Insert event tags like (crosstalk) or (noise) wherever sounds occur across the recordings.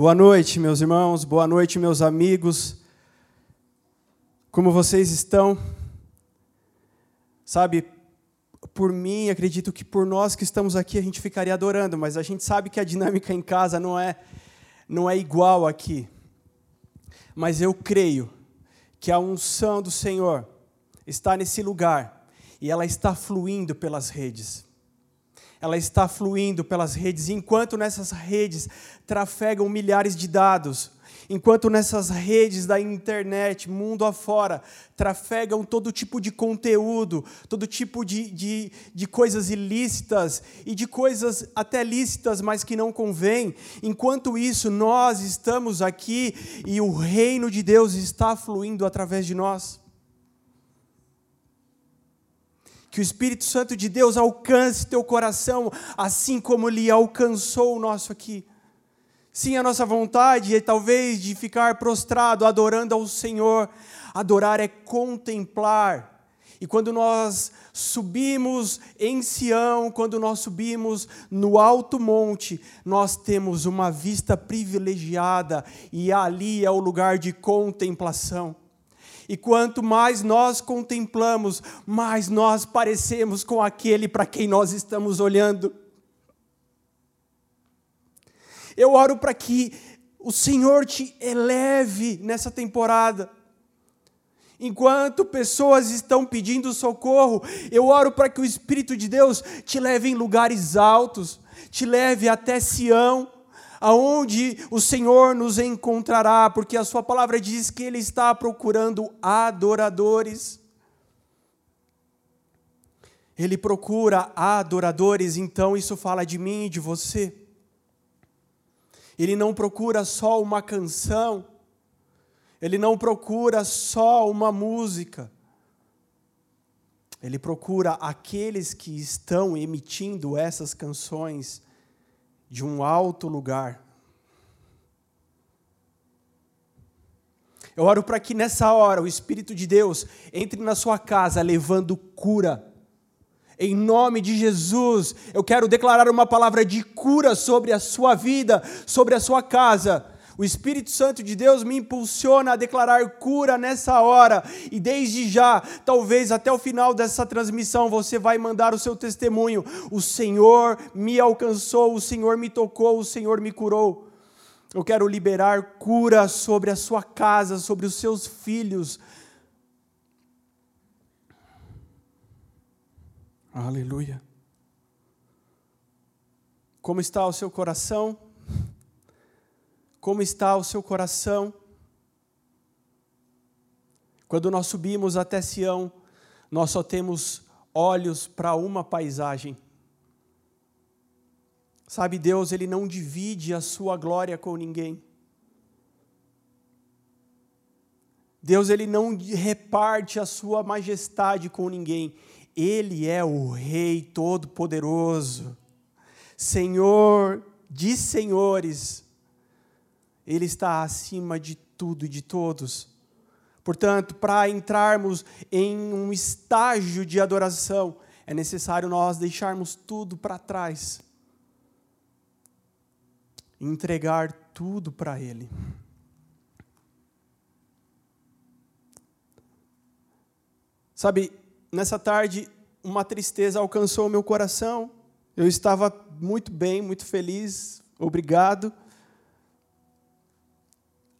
Boa noite, meus irmãos, boa noite, meus amigos. Como vocês estão? Sabe, por mim, acredito que por nós que estamos aqui a gente ficaria adorando, mas a gente sabe que a dinâmica em casa não é não é igual aqui. Mas eu creio que a unção do Senhor está nesse lugar e ela está fluindo pelas redes ela está fluindo pelas redes, enquanto nessas redes trafegam milhares de dados, enquanto nessas redes da internet, mundo afora, trafegam todo tipo de conteúdo, todo tipo de, de, de coisas ilícitas e de coisas até lícitas, mas que não convém. Enquanto isso, nós estamos aqui e o reino de Deus está fluindo através de nós. Que o Espírito Santo de Deus alcance teu coração, assim como ele alcançou o nosso aqui. Sim, a nossa vontade é talvez de ficar prostrado, adorando ao Senhor. Adorar é contemplar. E quando nós subimos em Sião, quando nós subimos no alto monte, nós temos uma vista privilegiada e ali é o lugar de contemplação. E quanto mais nós contemplamos, mais nós parecemos com aquele para quem nós estamos olhando. Eu oro para que o Senhor te eleve nessa temporada. Enquanto pessoas estão pedindo socorro, eu oro para que o Espírito de Deus te leve em lugares altos, te leve até Sião aonde o Senhor nos encontrará, porque a Sua palavra diz que Ele está procurando adoradores. Ele procura adoradores, então isso fala de mim e de você. Ele não procura só uma canção, ele não procura só uma música. Ele procura aqueles que estão emitindo essas canções de um alto lugar. Eu oro para que nessa hora o Espírito de Deus entre na sua casa levando cura. Em nome de Jesus, eu quero declarar uma palavra de cura sobre a sua vida, sobre a sua casa. O Espírito Santo de Deus me impulsiona a declarar cura nessa hora, e desde já, talvez até o final dessa transmissão, você vai mandar o seu testemunho. O Senhor me alcançou, o Senhor me tocou, o Senhor me curou. Eu quero liberar cura sobre a sua casa, sobre os seus filhos. Aleluia. Como está o seu coração? Como está o seu coração? Quando nós subimos até Sião, nós só temos olhos para uma paisagem. Sabe, Deus, Ele não divide a sua glória com ninguém. Deus, Ele não reparte a sua majestade com ninguém. Ele é o Rei Todo-Poderoso, Senhor de senhores ele está acima de tudo e de todos. Portanto, para entrarmos em um estágio de adoração, é necessário nós deixarmos tudo para trás. Entregar tudo para Ele. Sabe, nessa tarde, uma tristeza alcançou o meu coração. Eu estava muito bem, muito feliz, obrigado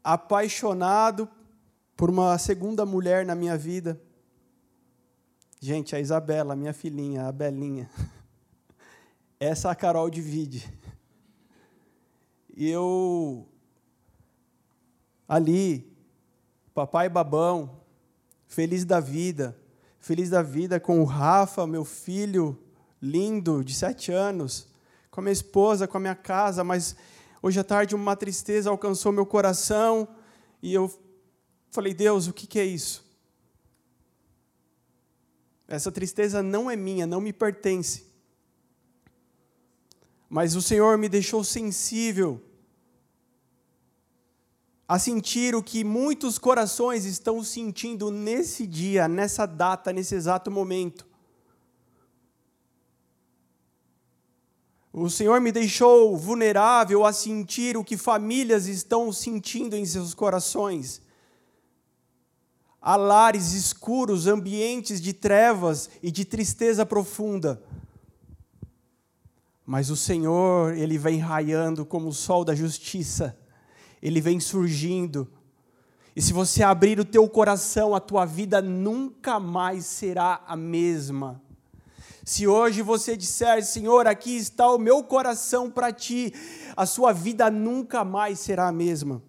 apaixonado por uma segunda mulher na minha vida. Gente, a Isabela, minha filhinha, a Belinha. (laughs) Essa a Carol divide. E eu, ali, papai babão, feliz da vida, feliz da vida com o Rafa, meu filho lindo, de sete anos, com a minha esposa, com a minha casa, mas Hoje à tarde, uma tristeza alcançou meu coração e eu falei: Deus, o que é isso? Essa tristeza não é minha, não me pertence. Mas o Senhor me deixou sensível a sentir o que muitos corações estão sentindo nesse dia, nessa data, nesse exato momento. O Senhor me deixou vulnerável a sentir o que famílias estão sentindo em seus corações. Há lares escuros, ambientes de trevas e de tristeza profunda. Mas o Senhor, Ele vem raiando como o sol da justiça, Ele vem surgindo. E se você abrir o teu coração, a tua vida nunca mais será a mesma. Se hoje você disser, Senhor, aqui está o meu coração para ti, a sua vida nunca mais será a mesma.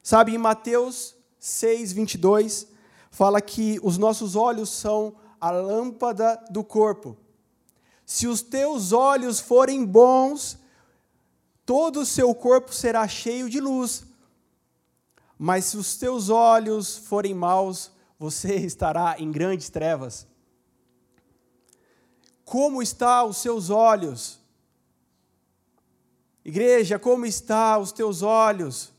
Sabe, em Mateus 6, 22, fala que os nossos olhos são a lâmpada do corpo. Se os teus olhos forem bons, todo o seu corpo será cheio de luz. Mas se os teus olhos forem maus, você (laughs) estará em grandes trevas. Como está os seus olhos? Igreja, como está os teus olhos?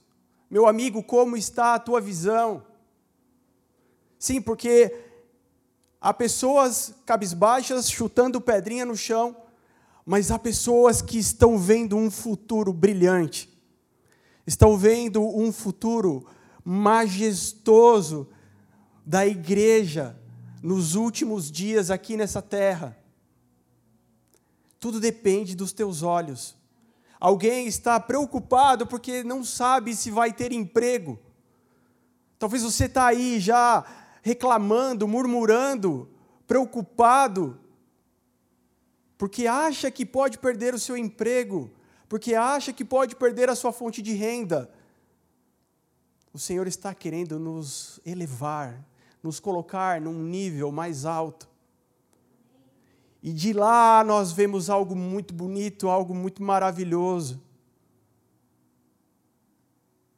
Meu amigo, como está a tua visão? Sim, porque há pessoas cabisbaixas chutando pedrinha no chão, mas há pessoas que estão vendo um futuro brilhante, estão vendo um futuro majestoso da igreja nos últimos dias aqui nessa terra. Tudo depende dos teus olhos. Alguém está preocupado porque não sabe se vai ter emprego. Talvez você está aí já reclamando, murmurando, preocupado, porque acha que pode perder o seu emprego, porque acha que pode perder a sua fonte de renda. O Senhor está querendo nos elevar, nos colocar num nível mais alto. E de lá nós vemos algo muito bonito, algo muito maravilhoso.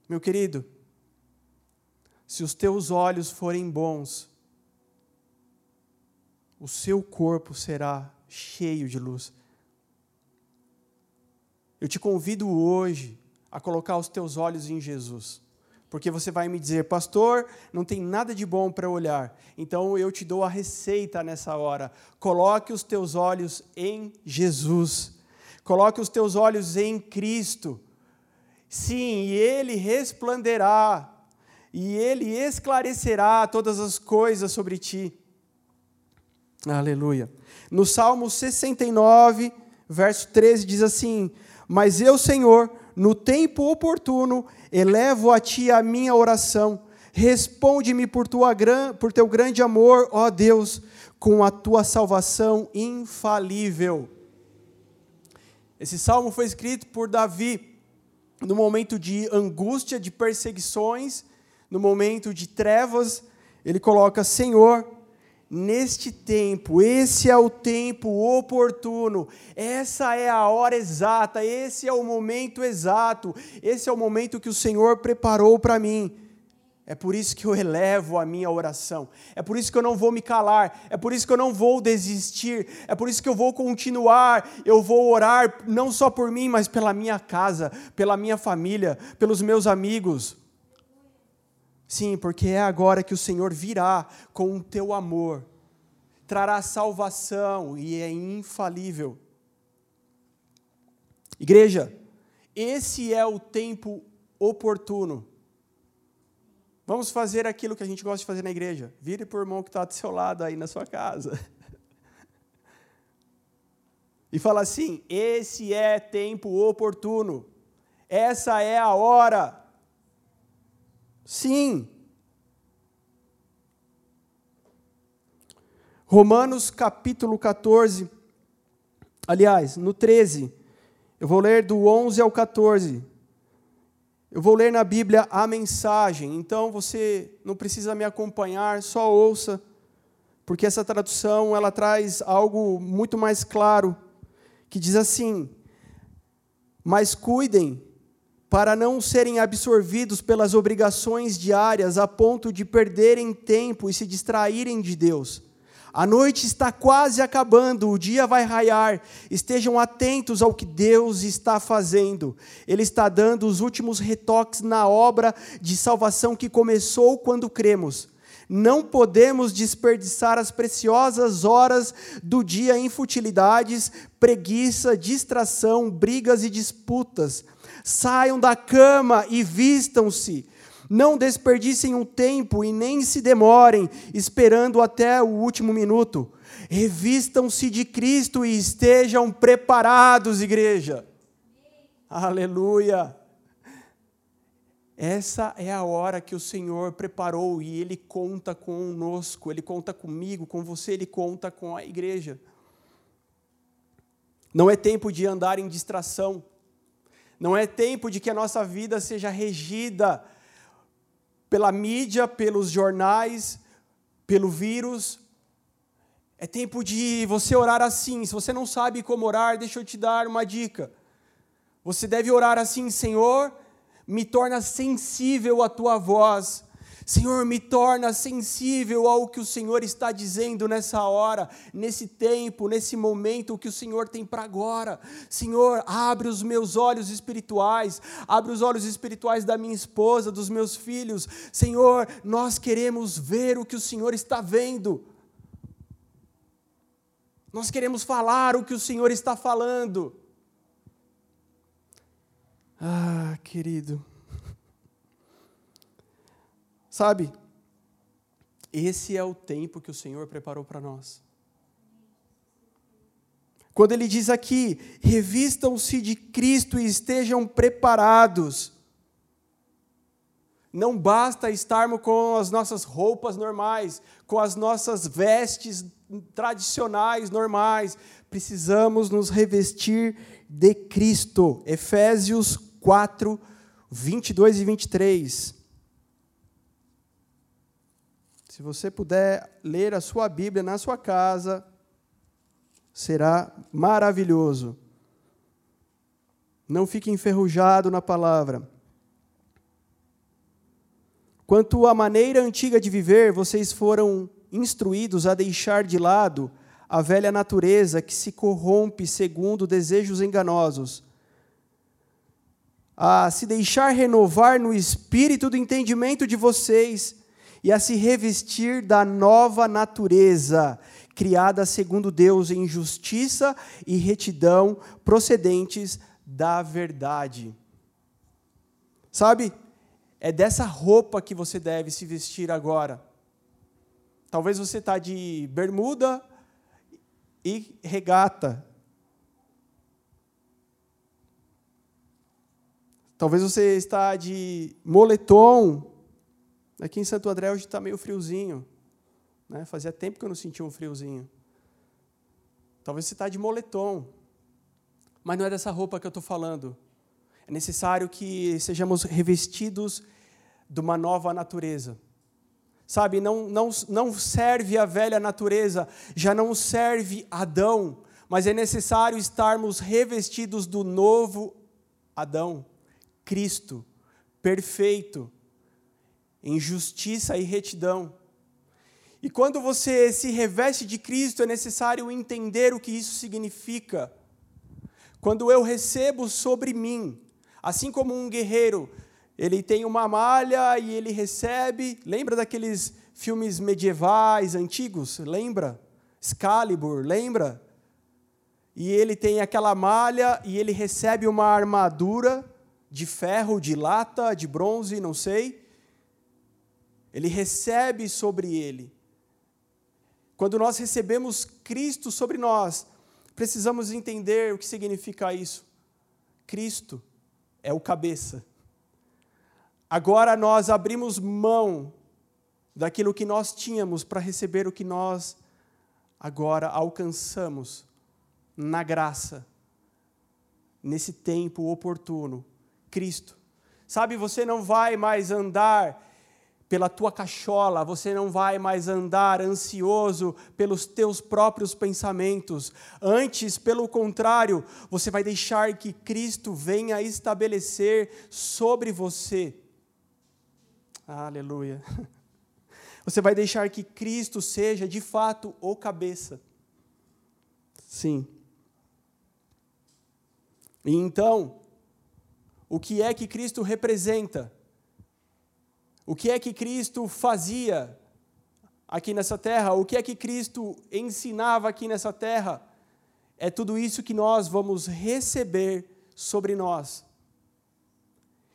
Meu querido, se os teus olhos forem bons, o seu corpo será cheio de luz. Eu te convido hoje a colocar os teus olhos em Jesus. Porque você vai me dizer, pastor, não tem nada de bom para olhar. Então eu te dou a receita nessa hora. Coloque os teus olhos em Jesus. Coloque os teus olhos em Cristo. Sim, e Ele resplanderá, e Ele esclarecerá todas as coisas sobre ti. Aleluia. No Salmo 69, verso 13, diz assim: Mas eu, Senhor, no tempo oportuno, elevo a ti a minha oração. Responde-me por, por teu grande amor, ó Deus, com a tua salvação infalível. Esse salmo foi escrito por Davi no momento de angústia, de perseguições, no momento de trevas. Ele coloca: Senhor, neste tempo, esse é o tempo oportuno, essa é a hora exata, esse é o momento exato, esse é o momento que o Senhor preparou para mim. É por isso que eu elevo a minha oração. É por isso que eu não vou me calar. É por isso que eu não vou desistir. É por isso que eu vou continuar. Eu vou orar não só por mim, mas pela minha casa, pela minha família, pelos meus amigos. Sim, porque é agora que o Senhor virá com o teu amor, trará salvação e é infalível. Igreja, esse é o tempo oportuno. Vamos fazer aquilo que a gente gosta de fazer na igreja. Vire para o irmão que está do seu lado aí na sua casa. (laughs) E fala assim: esse é tempo oportuno. Essa é a hora. Sim. Romanos capítulo 14, aliás, no 13, eu vou ler do 11 ao 14. Eu vou ler na Bíblia a mensagem, então você não precisa me acompanhar, só ouça, porque essa tradução ela traz algo muito mais claro, que diz assim: Mas cuidem para não serem absorvidos pelas obrigações diárias a ponto de perderem tempo e se distraírem de Deus. A noite está quase acabando, o dia vai raiar. Estejam atentos ao que Deus está fazendo. Ele está dando os últimos retoques na obra de salvação que começou quando cremos. Não podemos desperdiçar as preciosas horas do dia em futilidades, preguiça, distração, brigas e disputas. Saiam da cama e vistam-se. Não desperdicem um tempo e nem se demorem, esperando até o último minuto. Revistam-se de Cristo e estejam preparados, igreja. Aleluia. Essa é a hora que o Senhor preparou e Ele conta conosco, Ele conta comigo, com você, Ele conta com a igreja. Não é tempo de andar em distração, não é tempo de que a nossa vida seja regida pela mídia, pelos jornais, pelo vírus. É tempo de você orar assim. Se você não sabe como orar, deixa eu te dar uma dica. Você deve orar assim, Senhor me torna sensível à tua voz. Senhor, me torna sensível ao que o Senhor está dizendo nessa hora, nesse tempo, nesse momento, o que o Senhor tem para agora. Senhor, abre os meus olhos espirituais, abre os olhos espirituais da minha esposa, dos meus filhos. Senhor, nós queremos ver o que o Senhor está vendo. Nós queremos falar o que o Senhor está falando. Ah, querido. Sabe, esse é o tempo que o Senhor preparou para nós. Quando ele diz aqui, revistam-se de Cristo e estejam preparados. Não basta estarmos com as nossas roupas normais, com as nossas vestes tradicionais normais. Precisamos nos revestir de Cristo. Efésios 4, 22 e 23. Se você puder ler a sua Bíblia na sua casa, será maravilhoso. Não fique enferrujado na palavra. Quanto à maneira antiga de viver, vocês foram instruídos a deixar de lado a velha natureza que se corrompe segundo desejos enganosos a se deixar renovar no espírito do entendimento de vocês e a se revestir da nova natureza, criada segundo Deus em justiça e retidão, procedentes da verdade. Sabe, é dessa roupa que você deve se vestir agora. Talvez você está de bermuda e regata, Talvez você está de moletom. Aqui em Santo André hoje está meio friozinho. Né? Fazia tempo que eu não sentia um friozinho. Talvez você está de moletom. Mas não é dessa roupa que eu estou falando. É necessário que sejamos revestidos de uma nova natureza. Sabe, não, não, não serve a velha natureza, já não serve Adão, mas é necessário estarmos revestidos do novo Adão. Cristo, perfeito, em justiça e retidão. E quando você se reveste de Cristo, é necessário entender o que isso significa. Quando eu recebo sobre mim, assim como um guerreiro, ele tem uma malha e ele recebe, lembra daqueles filmes medievais antigos? Lembra? Excalibur, lembra? E ele tem aquela malha e ele recebe uma armadura de ferro, de lata, de bronze, não sei. Ele recebe sobre ele. Quando nós recebemos Cristo sobre nós, precisamos entender o que significa isso. Cristo é o cabeça. Agora nós abrimos mão daquilo que nós tínhamos para receber o que nós agora alcançamos na graça, nesse tempo oportuno Cristo. Sabe, você não vai mais andar pela tua cachola, você não vai mais andar ansioso pelos teus próprios pensamentos. Antes, pelo contrário, você vai deixar que Cristo venha estabelecer sobre você. Aleluia. (laughs) Você vai deixar que Cristo seja de fato o cabeça. Sim. E então, o que é que Cristo representa, o que é que Cristo fazia aqui nessa terra, o que é que Cristo ensinava aqui nessa terra, é tudo isso que nós vamos receber sobre nós.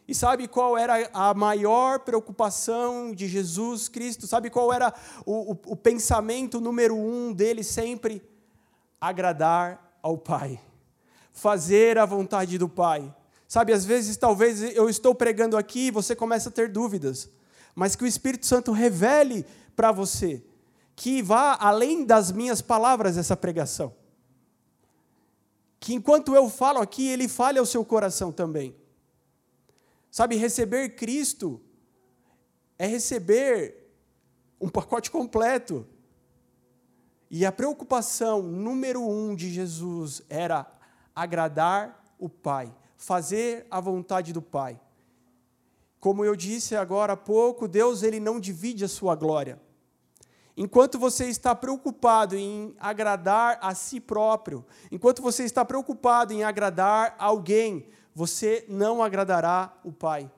E sabe qual era a maior preocupação de Jesus Cristo? Sabe qual era o, o, o pensamento número um dele sempre? Agradar ao Pai, fazer a vontade do Pai. Sabe, às vezes, talvez eu estou pregando aqui e você começa a ter dúvidas, mas que o Espírito Santo revele para você, que vá além das minhas palavras essa pregação. Que enquanto eu falo aqui, ele fale ao seu coração também. Sabe, receber Cristo é receber um pacote completo. E a preocupação número um de Jesus era agradar o Pai, fazer a vontade do Pai. Como eu disse agora há pouco, Deus ele não divide a sua glória. Enquanto você está preocupado em agradar a si próprio, enquanto você está preocupado em agradar alguém, você não agradará o Pai.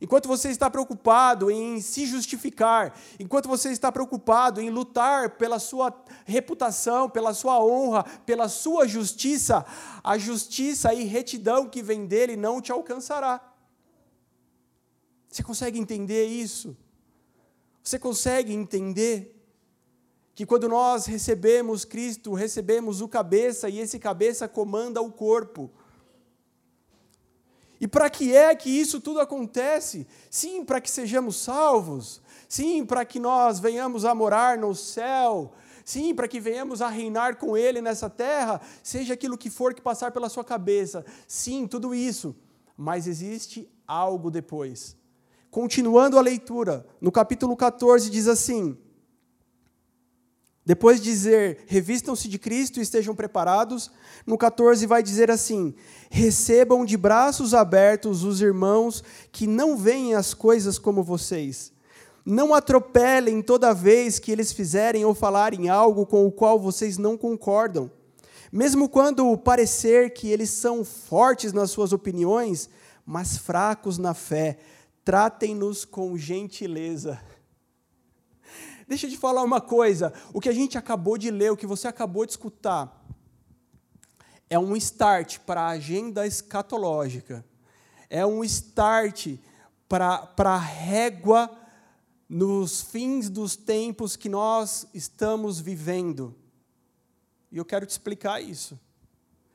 Enquanto você está preocupado em se justificar, enquanto você está preocupado em lutar pela sua reputação, pela sua honra, pela sua justiça, a justiça e retidão que vem dele não te alcançará. Você consegue entender isso? Você consegue entender que quando nós recebemos Cristo, recebemos o cabeça e esse cabeça comanda o corpo. E para que é que isso tudo acontece? Sim, para que sejamos salvos. Sim, para que nós venhamos a morar no céu. Sim, para que venhamos a reinar com Ele nessa terra, seja aquilo que for que passar pela sua cabeça. Sim, tudo isso. Mas existe algo depois. Continuando a leitura, no capítulo 14 diz assim: depois de dizer, revistam-se de Cristo e estejam preparados, no 14 vai dizer assim: recebam de braços abertos os irmãos que não veem as coisas como vocês. Não atropelem toda vez que eles fizerem ou falarem algo com o qual vocês não concordam. Mesmo quando parecer que eles são fortes nas suas opiniões, mas fracos na fé, tratem-nos com gentileza Deixa eu te falar uma coisa: o que a gente acabou de ler, o que você acabou de escutar, é um start para a agenda escatológica, é um start para a régua nos fins dos tempos que nós estamos vivendo. E eu quero te explicar isso.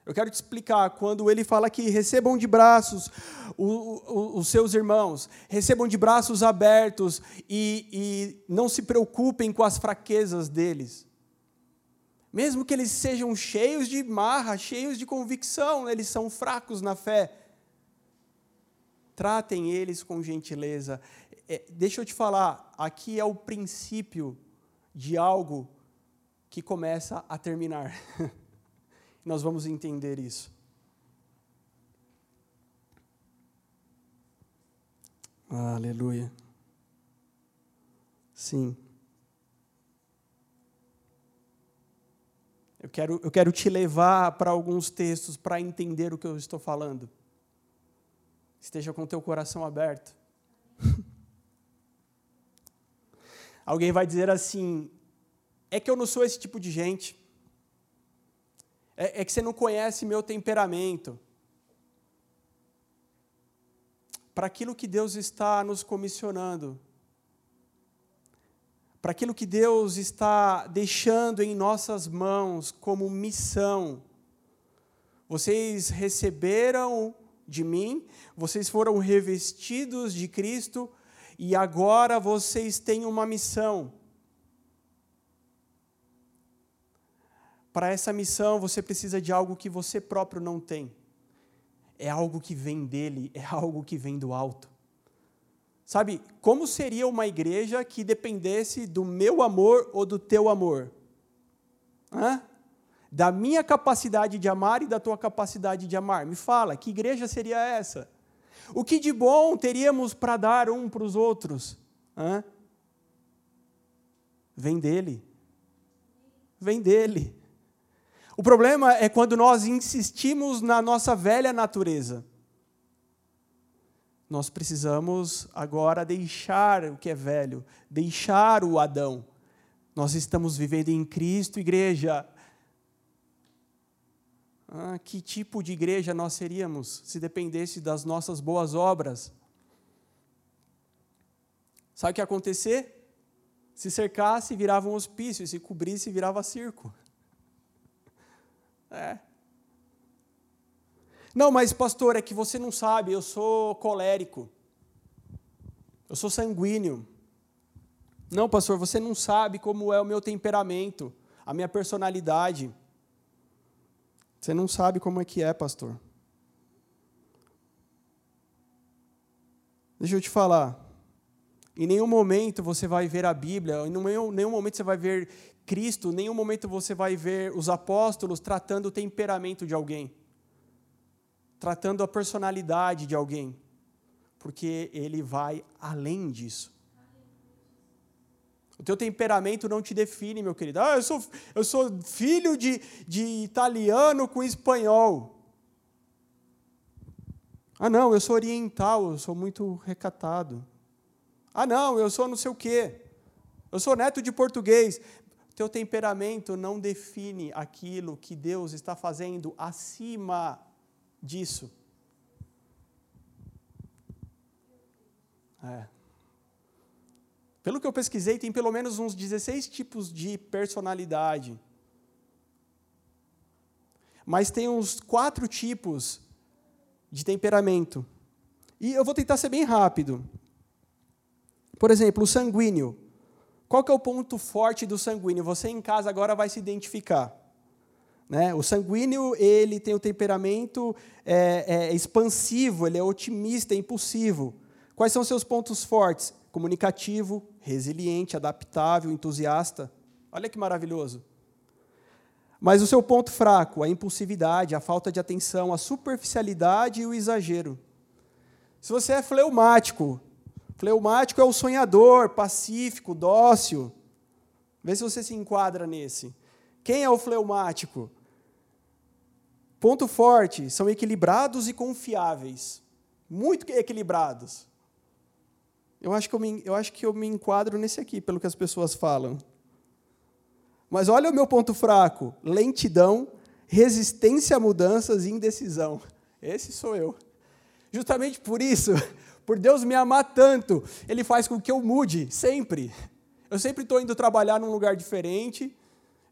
Eu quero te explicar, quando ele fala que recebam de braços os seus irmãos, recebam de braços abertos e, e não se preocupem com as fraquezas deles. Mesmo que eles sejam cheios de marra, cheios de convicção, eles são fracos na fé. Tratem eles com gentileza. É, deixa eu te falar, aqui é o princípio de algo que começa a terminar. (laughs) nós vamos entender isso. Aleluia. Sim. Eu quero, eu quero te levar para alguns textos para entender o que eu estou falando. Esteja com teu coração aberto. (laughs) Alguém vai dizer assim: é que eu não sou esse tipo de gente é, é que você não conhece meu temperamento. Para aquilo que Deus está nos comissionando, para aquilo que Deus está deixando em nossas mãos como missão. Vocês receberam de mim, vocês foram revestidos de Cristo e agora vocês têm uma missão. Para essa missão, você precisa de algo que você próprio não tem. É algo que vem dele, (laughs) é algo que vem do alto. Sabe, como seria uma igreja que dependesse do meu amor ou do teu amor? Hã? Da minha capacidade de amar e da tua capacidade de amar. Me fala, que igreja seria essa? O que de bom teríamos para dar um para os outros? Hã? Vem dele. Vem dele. O problema é quando nós insistimos na nossa velha natureza. nós precisamos agora deixar o que é velho, deixar o Adão. Nós estamos vivendo em Cristo, igreja. Ah, que tipo de igreja nós seríamos se dependesse das nossas boas obras? Sabe o que ia acontecer? Se cercasse, virava um hospício, se cobrisse, virava circo. É. Não, mas pastor, é que você não sabe, eu sou colérico. Eu sou sanguíneo. Não, pastor, você não sabe como é o meu temperamento, a minha personalidade. Você não sabe como é que é, pastor. Deixa eu te falar. Em nenhum momento você vai ver a Bíblia, em nenhum, nenhum momento você vai ver Cristo, em nenhum momento você vai ver os apóstolos tratando o temperamento de alguém tratando a personalidade de alguém, porque ele vai além disso. O teu temperamento não te define, meu querido. Ah, eu sou, eu sou filho de, de italiano com espanhol. Ah, não, eu sou oriental, eu sou muito recatado. Ah, não, eu sou não sei o quê. Eu sou neto de português. Teu temperamento não define aquilo que Deus está fazendo acima disso. É. Pelo que eu pesquisei, tem pelo menos uns 16 tipos de personalidade. Mas tem uns quatro tipos de temperamento. E eu vou tentar ser bem rápido. Por exemplo, o sanguíneo. Qual que é o ponto forte do sanguíneo? Você em casa agora vai se identificar. Né? O sanguíneo ele tem o temperamento é, é, expansivo, ele é otimista, é impulsivo. Quais são seus pontos fortes? Comunicativo, resiliente, adaptável, entusiasta. Olha que maravilhoso. Mas o seu ponto fraco, a impulsividade, a falta de atenção, a superficialidade e o exagero. Se você é fleumático, fleumático é o sonhador, pacífico, dócil. Vê se você se enquadra nesse. Quem é o fleumático? Ponto forte, são equilibrados e confiáveis. Muito equilibrados. Eu acho, que eu, me, eu acho que eu me enquadro nesse aqui, pelo que as pessoas falam. Mas olha o meu ponto fraco: lentidão, resistência a mudanças e indecisão. Esse sou eu. Justamente por isso, por Deus me amar tanto, Ele faz com que eu mude, sempre. Eu sempre estou indo trabalhar num lugar diferente,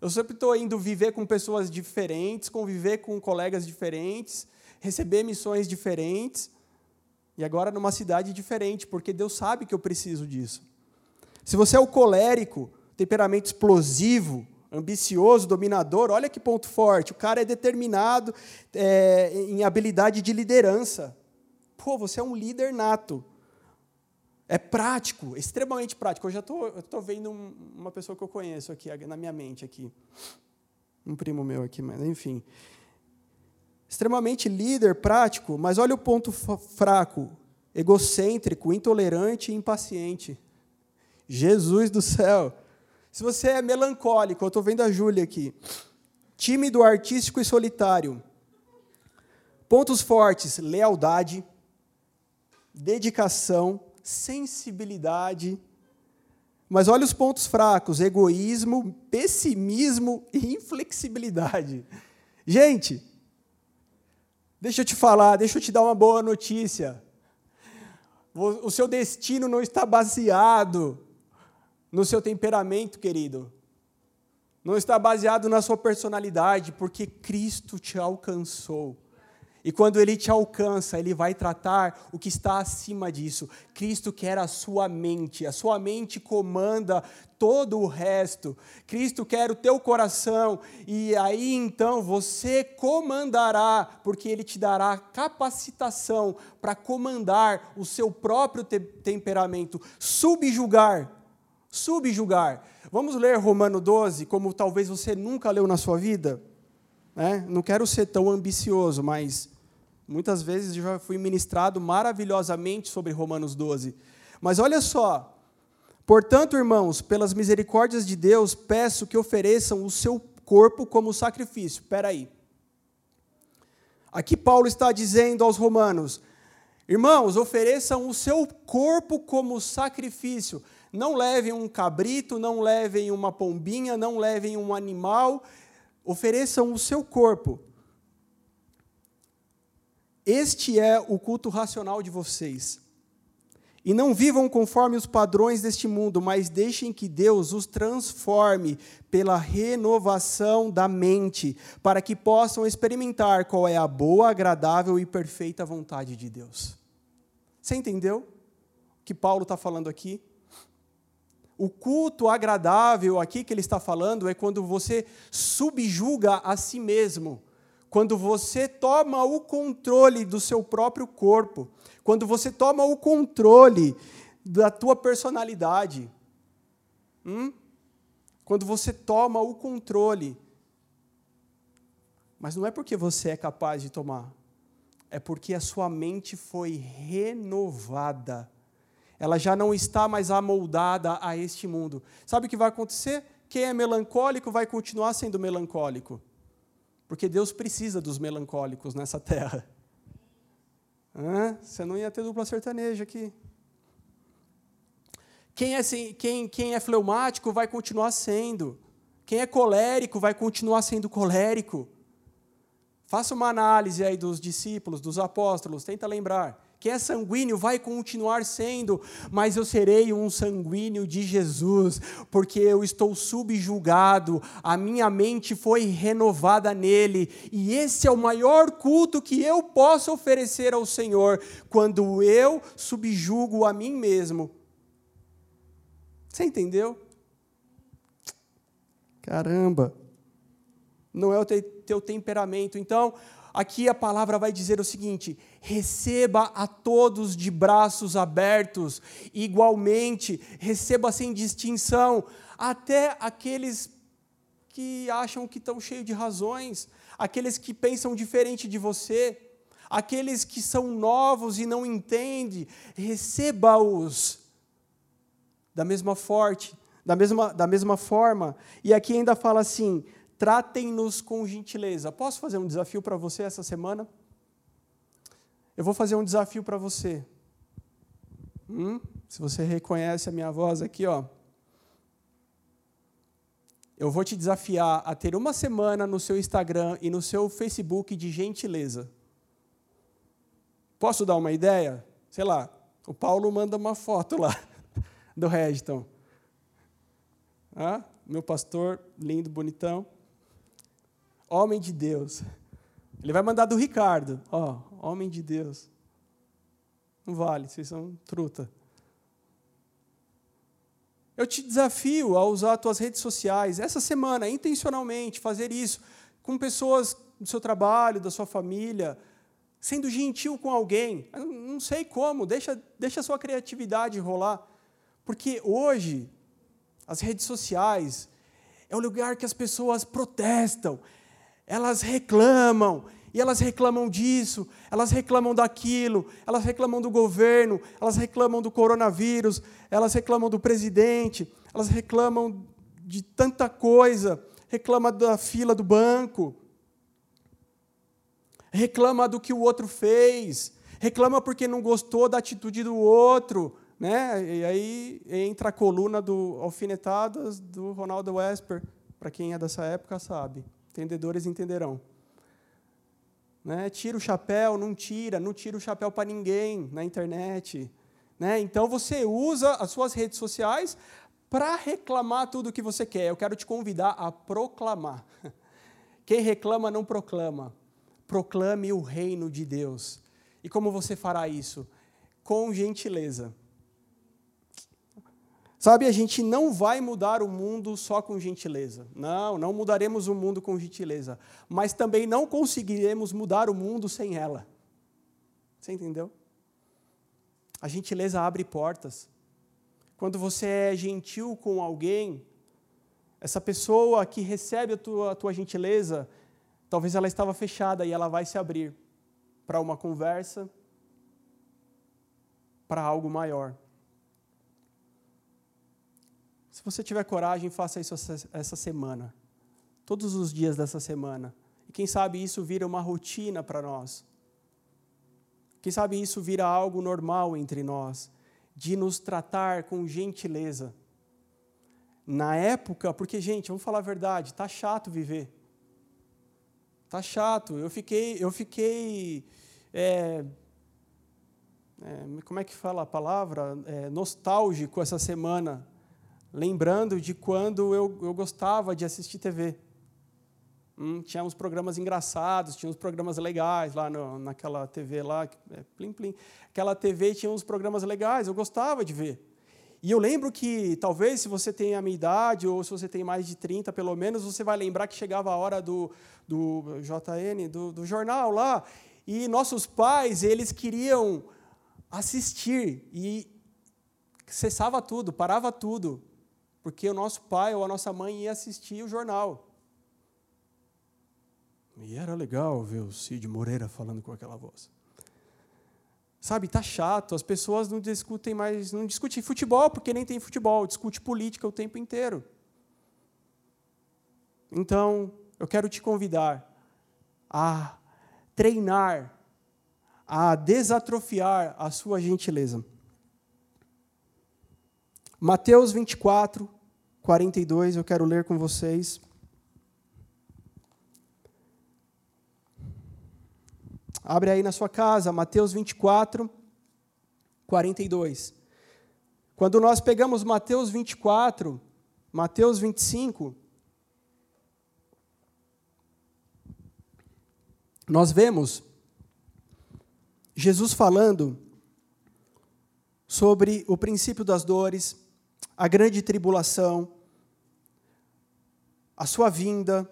eu sempre estou indo viver com pessoas diferentes, conviver com colegas diferentes, receber missões diferentes, e agora numa cidade diferente, porque Deus sabe que eu preciso disso. Se você é o colérico, temperamento explosivo, ambicioso, dominador, olha que ponto forte. O cara é determinado é, em habilidade de liderança. Pô, você é um líder nato. É prático, extremamente prático. Eu já estou vendo uma pessoa que eu conheço aqui, na minha mente aqui. Um primo meu aqui, mas enfim. Extremamente líder, prático, mas olha o ponto fraco. Egocêntrico, intolerante e impaciente. Jesus do céu. Se você é melancólico, eu estou vendo a Júlia aqui. Tímido, artístico e solitário. Pontos fortes: lealdade, dedicação, sensibilidade. Mas olha os pontos fracos: egoísmo, pessimismo e inflexibilidade. Gente, deixa eu te falar, deixa eu te dar uma boa notícia. O seu destino não está baseado no seu temperamento, querido. Não está baseado na sua personalidade, porque Cristo te alcançou. E quando ele te alcança, ele vai tratar o que está acima disso. Cristo quer a sua mente, a sua mente comanda todo o resto. Cristo quer o teu coração, e aí então você comandará, porque ele te dará capacitação para comandar o seu próprio te temperamento, subjugar. Subjugar. Vamos ler Romano 12, como talvez você nunca leu na sua vida? É, não quero ser tão ambicioso, mas muitas vezes já fui ministrado maravilhosamente sobre Romanos 12. Mas olha só, portanto, irmãos, pelas misericórdias de Deus, peço que ofereçam o seu corpo como sacrifício. Espera aí. Aqui Paulo está dizendo aos romanos: Irmãos, ofereçam o seu corpo como sacrifício. Não levem um cabrito, não levem uma pombinha, não levem um animal. Ofereçam o seu corpo. Este é o culto racional de vocês. E não vivam conforme os padrões deste mundo, mas deixem que Deus os transforme pela renovação da mente, para que possam experimentar qual é a boa, agradável e perfeita vontade de Deus. Você entendeu o que Paulo está falando aqui? O culto agradável aqui que ele está falando é quando você subjuga a si mesmo, quando você toma o controle do seu próprio corpo quando você toma o controle da tua personalidade. Hum? Quando você toma o controle. Mas não é porque você é capaz de tomar, é porque a sua mente foi renovada. Ela já não está mais amoldada a este mundo. Sabe o que vai acontecer? Quem é melancólico vai continuar sendo melancólico. Porque Deus precisa dos melancólicos nessa terra. Hã? Você não ia ter dupla sertaneja aqui. Quem é, quem, quem é fleumático vai continuar sendo. Quem é colérico vai continuar sendo colérico. Faça uma análise aí dos discípulos, dos apóstolos, tenta lembrar. Quem é sanguíneo vai continuar sendo, mas eu serei um sanguíneo de Jesus, porque eu estou subjugado, a minha mente foi renovada nele, e esse é o maior culto que eu posso oferecer ao Senhor, quando eu subjugo a mim mesmo. Você entendeu? Caramba! Não é o teu temperamento. Então, aqui a palavra vai dizer o seguinte: receba a todos de braços abertos, igualmente, receba sem distinção, até aqueles que acham que estão cheios de razões, aqueles que pensam diferente de você, aqueles que são novos e não entendem, receba-os da mesma forte, da mesma, da mesma forma. E aqui ainda fala assim: tratem-nos com gentileza. Posso fazer um desafio para você essa semana? Eu vou fazer um desafio para você. Hum? Se você reconhece a minha voz aqui, ó. Eu vou te desafiar a ter uma semana no seu Instagram e no seu Facebook de gentileza. Posso dar uma ideia? Sei lá, o Paulo manda uma foto lá (laughs) do Regiton. Ah, meu pastor, lindo, bonitão homem de Deus. Ele vai mandar do Ricardo, ó, homem de Deus. Não vale, vocês são truta. Eu te desafio a usar as tuas redes sociais essa semana, intencionalmente, fazer isso com pessoas do seu trabalho, da sua família, sendo gentil com alguém. Não sei como, deixa, deixa a sua criatividade rolar. Porque hoje, as redes sociais é o lugar que as pessoas protestam, elas reclamam, e elas reclamam disso, elas reclamam daquilo, elas reclamam do governo, elas reclamam do coronavírus, elas reclamam do presidente, elas reclamam de tanta coisa, reclama da fila do banco, reclama do que o outro fez, reclama porque não gostou da atitude do outro, né? E aí entra a coluna do alfinetadas do Ronaldo Wesper, para quem é dessa época sabe. Entendedores entenderão. Né? Tira o chapéu, não tira, não tira o chapéu para ninguém na internet. Né? Então você usa as suas redes sociais para reclamar tudo o que você quer. Eu quero te convidar a proclamar. (laughs) Quem reclama não proclama. Proclame o reino de Deus. E como você fará isso? Com gentileza. Sabe, a gente não vai mudar o mundo só com gentileza. Não, não mudaremos o mundo com gentileza. Mas também não conseguiremos mudar o mundo sem ela. Você entendeu? A gentileza abre portas. Quando você é gentil com alguém, essa pessoa que recebe a tua, a tua gentileza, talvez ela estava fechada e ela vai se abrir para uma conversa, para algo maior. Se você tiver coragem, faça isso essa semana. Todos os dias dessa semana. E quem sabe isso vira uma rotina para nós. Quem sabe isso vira algo normal entre nós, de nos tratar com gentileza. Na época, porque, gente, vamos falar a verdade, tá chato viver. Tá chato. Eu fiquei, eu fiquei é, é, como é que fala a palavra? É, nostálgico essa semana, lembrando de quando eu, eu gostava de assistir TV. Hum, tinha uns programas engraçados, tinha uns programas legais lá no, naquela TV lá, é, plim, plim. Aquela TV tinha uns programas legais, eu gostava de ver. E eu lembro que, talvez, se você tem a minha idade, ou se você tem mais de 30, pelo menos, você vai lembrar que chegava a hora do, do JN, do, do jornal lá, e nossos pais, eles queriam assistir, e cessava tudo, parava tudo, porque o nosso pai ou a nossa mãe ia assistir o jornal. E era legal ver o Cid Moreira falando com aquela voz. Sabe, tá chato, as pessoas não discutem mais, não discutem futebol, porque nem tem futebol, discute política o tempo inteiro. Então, eu quero te convidar a treinar, a desatrofiar a sua gentileza. Mateus 24, 42, eu quero ler com vocês. Abre aí na sua casa, Mateus 24, 42. Quando nós pegamos Mateus 24, Mateus 25, nós vemos Jesus falando sobre o princípio das dores, a grande tribulação, a sua vinda,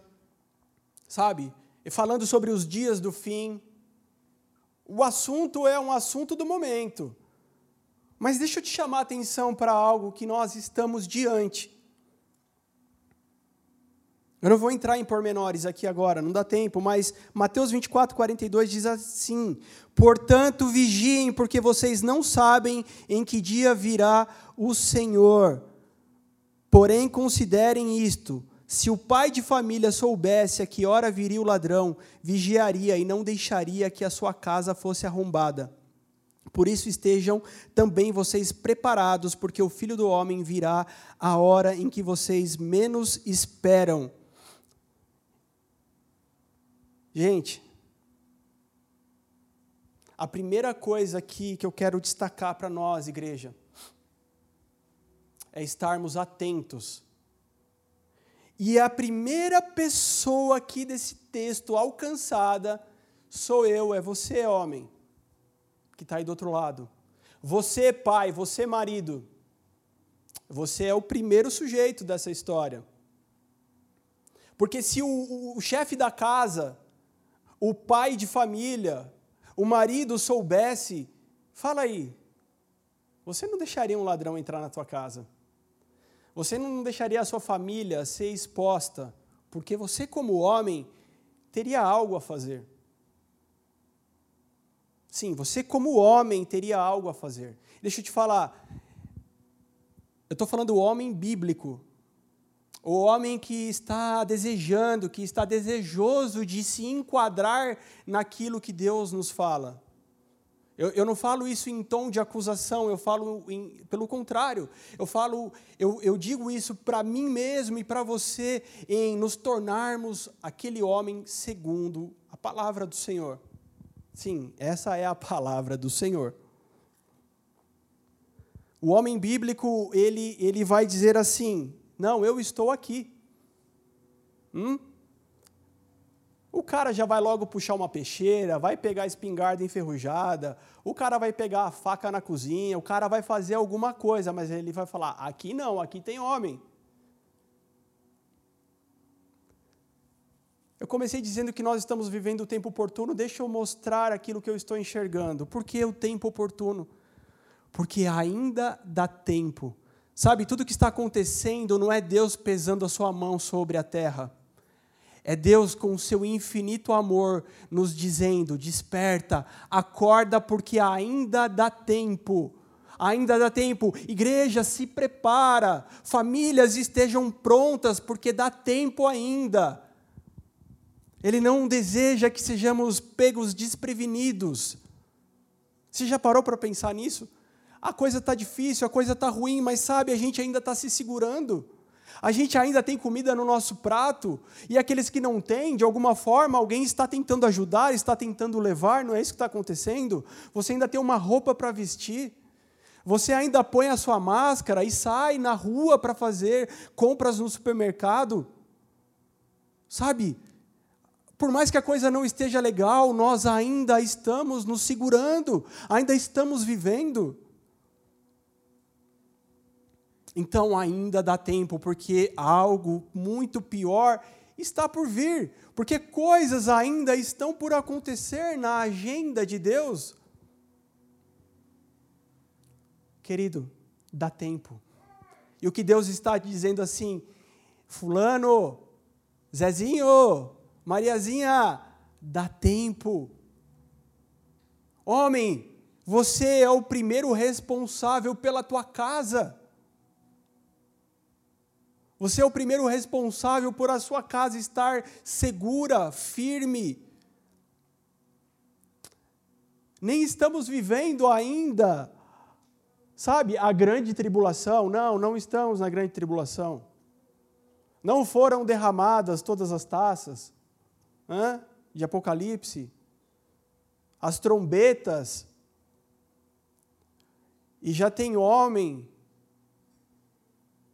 sabe? E falando sobre os dias do fim, o assunto é um assunto do momento. Mas deixa eu te chamar a atenção para algo que nós estamos diante. Eu não vou entrar em pormenores aqui agora, não dá tempo, mas Mateus 24, 42 diz assim: Portanto, vigiem, porque vocês não sabem em que dia virá o Senhor. Porém, considerem isto: se o pai de família soubesse a que hora viria o ladrão, vigiaria e não deixaria que a sua casa fosse arrombada. Por isso estejam também vocês preparados, porque o filho do homem virá a hora em que vocês menos esperam. Gente, a primeira coisa aqui que eu quero destacar para nós, igreja, é estarmos atentos e a primeira pessoa aqui desse texto alcançada sou eu, é você, homem, que está aí do outro lado. Você, pai, você, marido. Você é o primeiro sujeito dessa história. Porque se o, o, o chefe da casa, o pai de família, o marido soubesse, fala aí, você não deixaria um ladrão entrar na tua casa? Você não deixaria a sua família ser exposta, porque você, como homem, teria algo a fazer. Sim, você, como homem, teria algo a fazer. Deixa eu te falar. Eu estou falando do homem bíblico. O homem que está desejando, que está desejoso de se enquadrar naquilo que Deus nos fala. Eu, eu não falo isso em tom de acusação, eu falo em, pelo contrário. Eu falo, eu, eu digo isso para mim mesmo e para você em nos tornarmos aquele homem segundo a palavra do Senhor. Sim, essa é a palavra do Senhor. O homem bíblico, ele, ele vai dizer assim: Não, eu estou aqui. Hum? O cara já vai logo puxar uma peixeira, vai pegar a espingarda enferrujada, o cara vai pegar a faca na cozinha, o cara vai fazer alguma coisa, mas ele vai falar: aqui não, aqui tem homem. Eu comecei dizendo que nós estamos vivendo o tempo oportuno, deixa eu mostrar aquilo que eu estou enxergando. Por que o tempo oportuno? Porque ainda dá tempo. Sabe, tudo que está acontecendo não é Deus pesando a sua mão sobre a terra. É Deus com o seu infinito amor nos dizendo: desperta, acorda, porque ainda dá tempo. Ainda dá tempo. Igreja, se prepara. Famílias estejam prontas, porque dá tempo ainda. Ele não deseja que sejamos pegos desprevenidos. Você já parou para pensar nisso? A coisa está difícil, a coisa está ruim, mas sabe, a gente ainda está se segurando. A gente ainda tem comida no nosso prato, e aqueles que não têm, de alguma forma, alguém está tentando ajudar, está tentando levar, não é isso que está acontecendo? Você ainda tem uma roupa para vestir, você ainda põe a sua máscara e sai na rua para fazer compras no supermercado. Sabe, por mais que a coisa não esteja legal, nós ainda estamos nos segurando, ainda estamos vivendo. Então ainda dá tempo, porque algo muito pior está por vir, porque coisas ainda estão por acontecer na agenda de Deus. Querido, dá tempo. E o que Deus está dizendo assim, Fulano, Zezinho, Mariazinha, dá tempo. Homem, você é o primeiro responsável pela tua casa. Você é o primeiro responsável por a sua casa estar segura, firme. Nem estamos vivendo ainda, sabe, a grande tribulação. Não, não estamos na grande tribulação. Não foram derramadas todas as taças hein, de Apocalipse, as trombetas, e já tem homem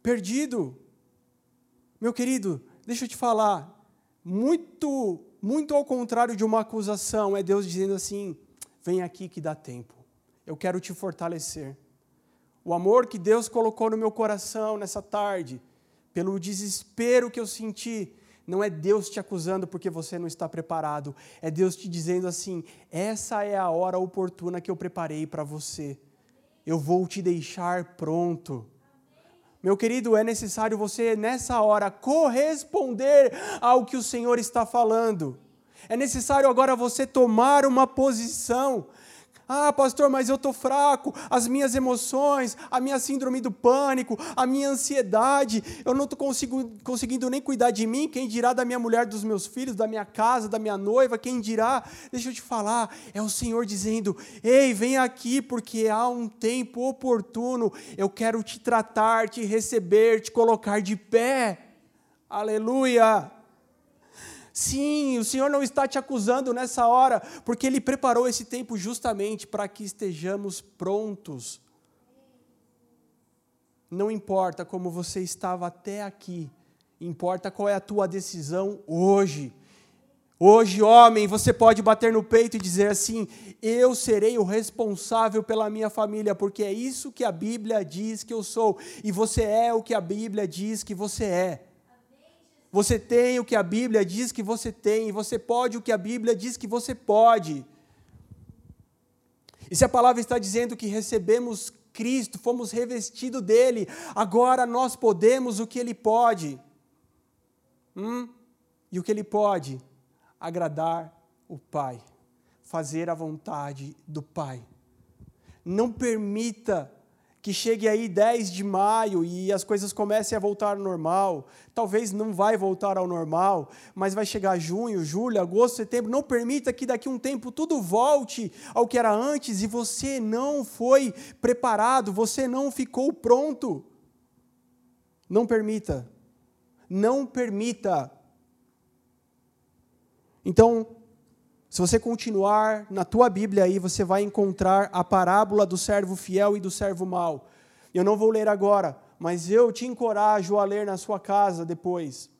perdido meu querido, deixa eu te falar, muito, muito ao contrário de uma acusação, é Deus dizendo assim: vem aqui que dá tempo, eu quero te fortalecer. O amor que Deus colocou no meu coração nessa tarde, pelo desespero que eu senti, não é Deus te acusando porque você não está preparado, é Deus te dizendo assim: essa é a hora oportuna que eu preparei para você, eu vou te deixar pronto. Meu querido, é necessário você, nessa hora, corresponder ao que o Senhor está falando. É necessário agora você tomar uma posição. Ah, pastor, mas eu estou fraco, as minhas emoções, a minha síndrome do pânico, a minha ansiedade, eu não estou conseguindo nem cuidar de mim, quem dirá da minha mulher, dos meus filhos, da minha casa, da minha noiva, quem dirá? Deixa eu te falar, é o Senhor dizendo: ei, vem aqui, porque há um tempo oportuno, eu quero te tratar, te receber, te colocar de pé. Aleluia! Sim, o Senhor não está te acusando nessa hora, porque Ele preparou esse tempo justamente para que estejamos prontos. Não importa como você estava até aqui, importa qual é a tua decisão hoje. Hoje, homem, você pode bater no peito e dizer assim: Eu serei o responsável pela minha família, porque é isso que a Bíblia diz que eu sou, e você é o que a Bíblia diz que você é. Você tem o que a Bíblia diz que você tem, e você pode o que a Bíblia diz que você pode. E se a palavra está dizendo que recebemos Cristo, fomos revestidos dele, agora nós podemos o que ele pode. Hum? E o que ele pode? Agradar o Pai, fazer a vontade do Pai. Não permita que chegue aí 10 de maio e as coisas comecem a voltar ao normal. Talvez não vai voltar ao normal, mas vai chegar junho, julho, agosto, setembro. Não permita que daqui a um tempo tudo volte ao que era antes e você não foi preparado, você não ficou pronto. Não permita. Não permita. Então, se você continuar na tua Bíblia aí, você vai encontrar a parábola do servo fiel e do servo mau. Eu não vou ler agora, mas eu te encorajo a ler na sua casa depois.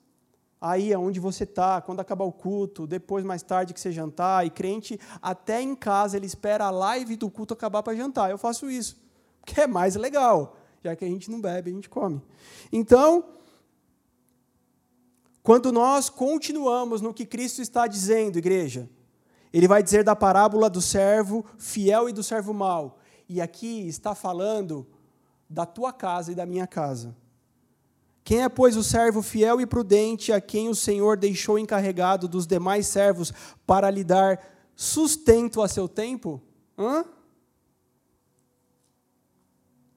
Aí aonde você está, quando acabar o culto, depois mais tarde que você jantar, e crente até em casa ele espera a live do culto acabar para jantar. Eu faço isso, porque é mais legal, já que a gente não bebe, a gente come. Então, quando nós continuamos no que Cristo está dizendo, igreja, ele vai dizer da parábola do servo fiel e do servo mau. E aqui está falando da tua casa e da minha casa. Quem é, pois, o servo fiel e prudente a quem o Senhor deixou encarregado dos demais servos para lhe dar sustento a seu tempo? Hã?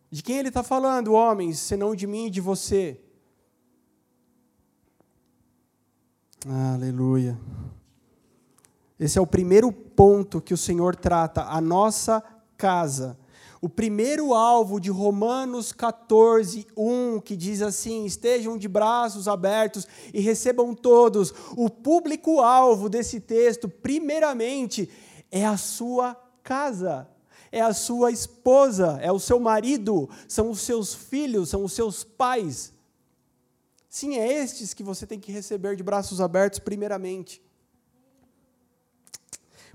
De quem ele está falando, homens, senão de mim e de você? Aleluia. Esse é o primeiro ponto que o Senhor trata, a nossa casa. O primeiro alvo de Romanos 14, 1, que diz assim: estejam de braços abertos e recebam todos. O público-alvo desse texto, primeiramente, é a sua casa, é a sua esposa, é o seu marido, são os seus filhos, são os seus pais. Sim, é estes que você tem que receber de braços abertos, primeiramente.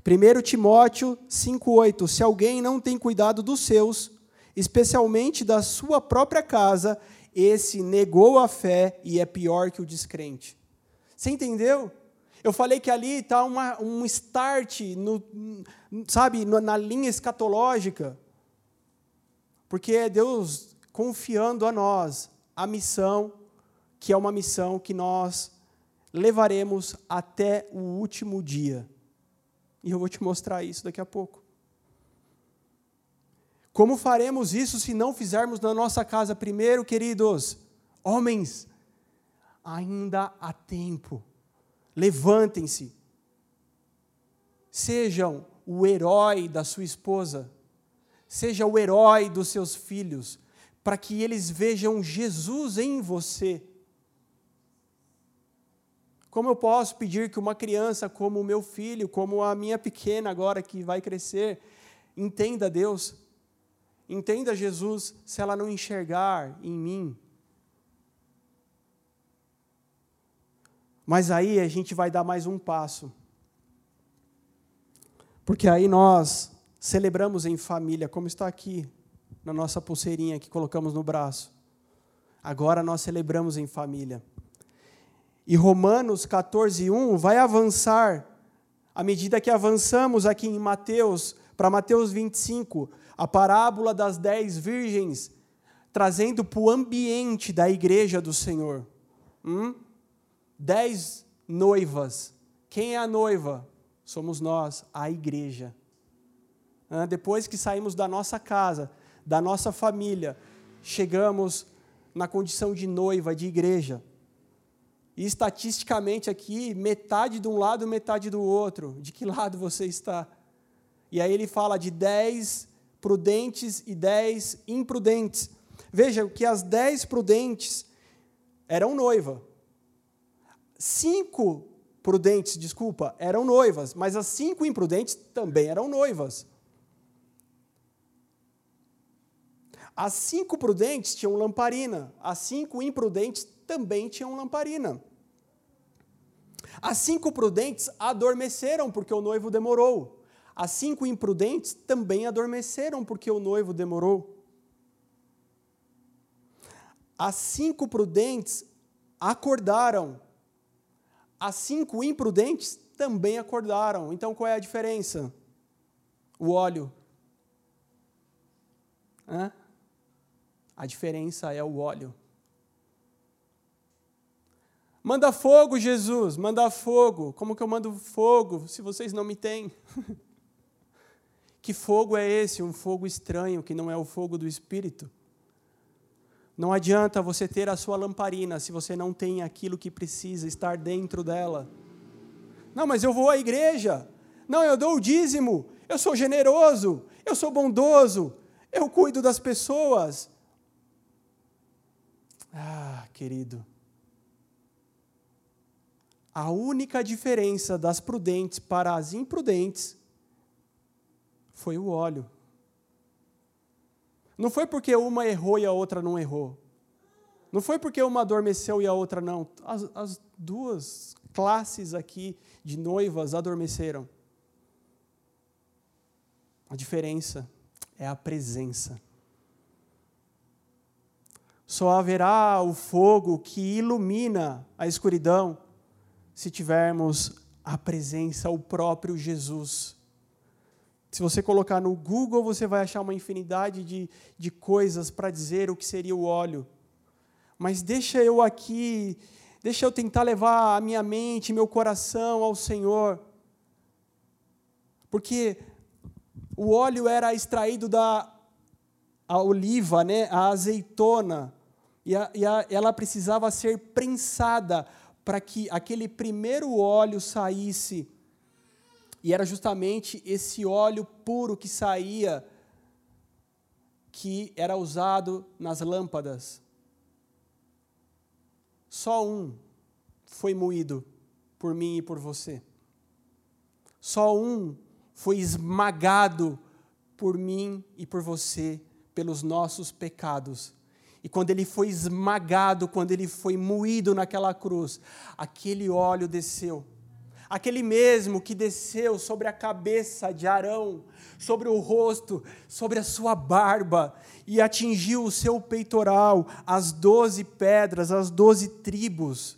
1 Timóteo 5,8: Se alguém não tem cuidado dos seus, especialmente da sua própria casa, esse negou a fé e é pior que o descrente. Você entendeu? Eu falei que ali está um start, no, sabe, na linha escatológica, porque é Deus confiando a nós a missão, que é uma missão que nós levaremos até o último dia. E eu vou te mostrar isso daqui a pouco. Como faremos isso se não fizermos na nossa casa primeiro, queridos? Homens, ainda há tempo. Levantem-se. Sejam o herói da sua esposa. Seja o herói dos seus filhos, para que eles vejam Jesus em você. Como eu posso pedir que uma criança, como o meu filho, como a minha pequena agora que vai crescer, entenda Deus, entenda Jesus, se ela não enxergar em mim? Mas aí a gente vai dar mais um passo. Porque aí nós celebramos em família, como está aqui na nossa pulseirinha que colocamos no braço. Agora nós celebramos em família. E Romanos 14, 1 vai avançar, à medida que avançamos aqui em Mateus, para Mateus 25, a parábola das dez virgens, trazendo para o ambiente da igreja do Senhor. Hum? Dez noivas. Quem é a noiva? Somos nós, a igreja. Depois que saímos da nossa casa, da nossa família, chegamos na condição de noiva, de igreja. E estatisticamente aqui, metade de um lado, metade do outro. De que lado você está? E aí ele fala de dez prudentes e dez imprudentes. Veja que as dez prudentes eram noiva. Cinco prudentes, desculpa, eram noivas, mas as cinco imprudentes também eram noivas. As cinco prudentes tinham lamparina, as cinco imprudentes também tinham lamparina. As cinco prudentes adormeceram porque o noivo demorou. As cinco imprudentes também adormeceram porque o noivo demorou. As cinco prudentes acordaram. As cinco imprudentes também acordaram. Então qual é a diferença? O óleo. Hã? A diferença é o óleo. Manda fogo, Jesus, manda fogo. Como que eu mando fogo se vocês não me têm? (laughs) que fogo é esse? Um fogo estranho que não é o fogo do Espírito. Não adianta você ter a sua lamparina se você não tem aquilo que precisa estar dentro dela. Não, mas eu vou à igreja. Não, eu dou o dízimo. Eu sou generoso. Eu sou bondoso. Eu cuido das pessoas. Ah, querido. A única diferença das prudentes para as imprudentes foi o óleo. Não foi porque uma errou e a outra não errou. Não foi porque uma adormeceu e a outra não. As, as duas classes aqui de noivas adormeceram. A diferença é a presença. Só haverá o fogo que ilumina a escuridão se tivermos a presença, o próprio Jesus. Se você colocar no Google, você vai achar uma infinidade de, de coisas para dizer o que seria o óleo. Mas deixa eu aqui, deixa eu tentar levar a minha mente, meu coração ao Senhor. Porque o óleo era extraído da oliva, né, a azeitona, e, a, e a, ela precisava ser prensada para que aquele primeiro óleo saísse. E era justamente esse óleo puro que saía que era usado nas lâmpadas. Só um foi moído por mim e por você. Só um foi esmagado por mim e por você pelos nossos pecados. E quando ele foi esmagado, quando ele foi moído naquela cruz, aquele óleo desceu aquele mesmo que desceu sobre a cabeça de Arão, sobre o rosto, sobre a sua barba, e atingiu o seu peitoral, as doze pedras, as doze tribos.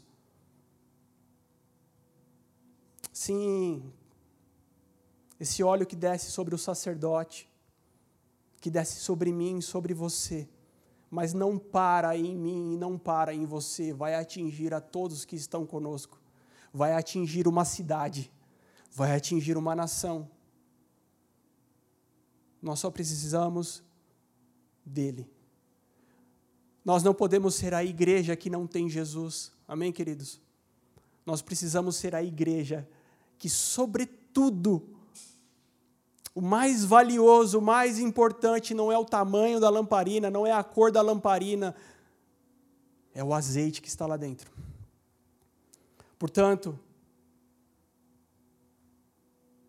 Sim, esse óleo que desce sobre o sacerdote, que desce sobre mim, sobre você, mas não para em mim e não para em você, vai atingir a todos que estão conosco vai atingir uma cidade, vai atingir uma nação. Nós só precisamos dele. Nós não podemos ser a igreja que não tem Jesus. Amém, queridos? Nós precisamos ser a igreja que, sobretudo, o mais valioso, o mais importante não é o tamanho da lamparina, não é a cor da lamparina, é o azeite que está lá dentro. Portanto,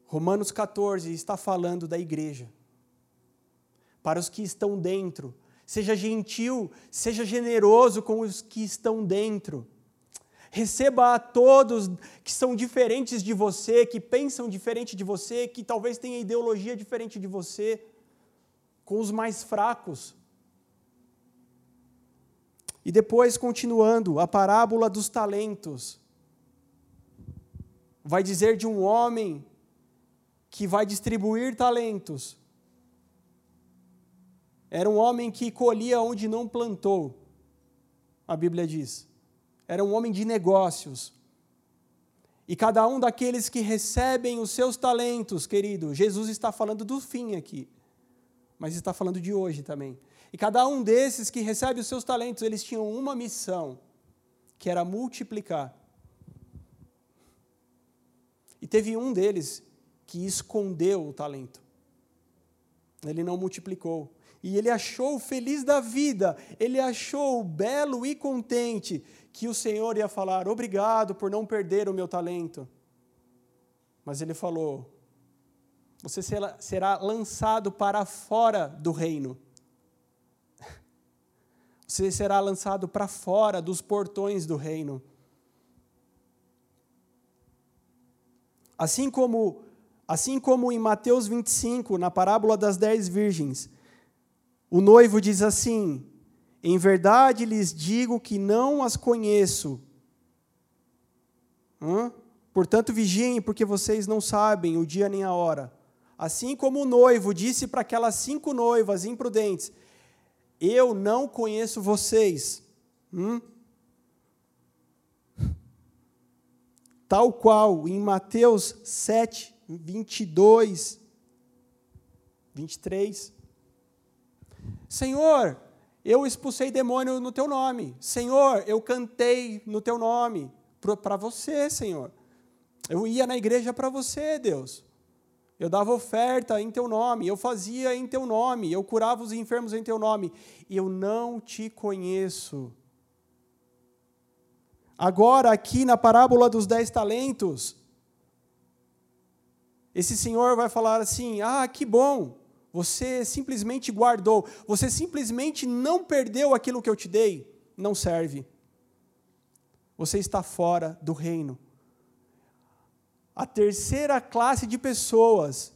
Romanos 14 está falando da igreja. Para os que estão dentro, seja gentil, seja generoso com os que estão dentro. Receba a todos que são diferentes de você, que pensam diferente de você, que talvez tenham ideologia diferente de você, com os mais fracos. E depois, continuando, a parábola dos talentos vai dizer de um homem que vai distribuir talentos. Era um homem que colhia onde não plantou, a Bíblia diz. Era um homem de negócios. E cada um daqueles que recebem os seus talentos, querido, Jesus está falando do fim aqui, mas está falando de hoje também. E cada um desses que recebe os seus talentos, eles tinham uma missão, que era multiplicar. E teve um deles que escondeu o talento. Ele não multiplicou. E ele achou feliz da vida, ele achou belo e contente que o Senhor ia falar: Obrigado por não perder o meu talento. Mas ele falou: Você será lançado para fora do reino. (laughs) Você será lançado para fora dos portões do reino. Assim como, assim como em Mateus 25, na parábola das dez virgens, o noivo diz assim: Em verdade lhes digo que não as conheço. Portanto, vigiem, porque vocês não sabem o dia nem a hora. Assim como o noivo disse para aquelas cinco noivas imprudentes: Eu não conheço vocês. Hum? tal qual em Mateus 7, 22, 23. Senhor, eu expulsei demônio no teu nome. Senhor, eu cantei no teu nome. Para você, Senhor. Eu ia na igreja para você, Deus. Eu dava oferta em teu nome, eu fazia em teu nome, eu curava os enfermos em teu nome. E eu não te conheço. Agora, aqui na parábola dos dez talentos, esse senhor vai falar assim: ah, que bom, você simplesmente guardou, você simplesmente não perdeu aquilo que eu te dei. Não serve. Você está fora do reino. A terceira classe de pessoas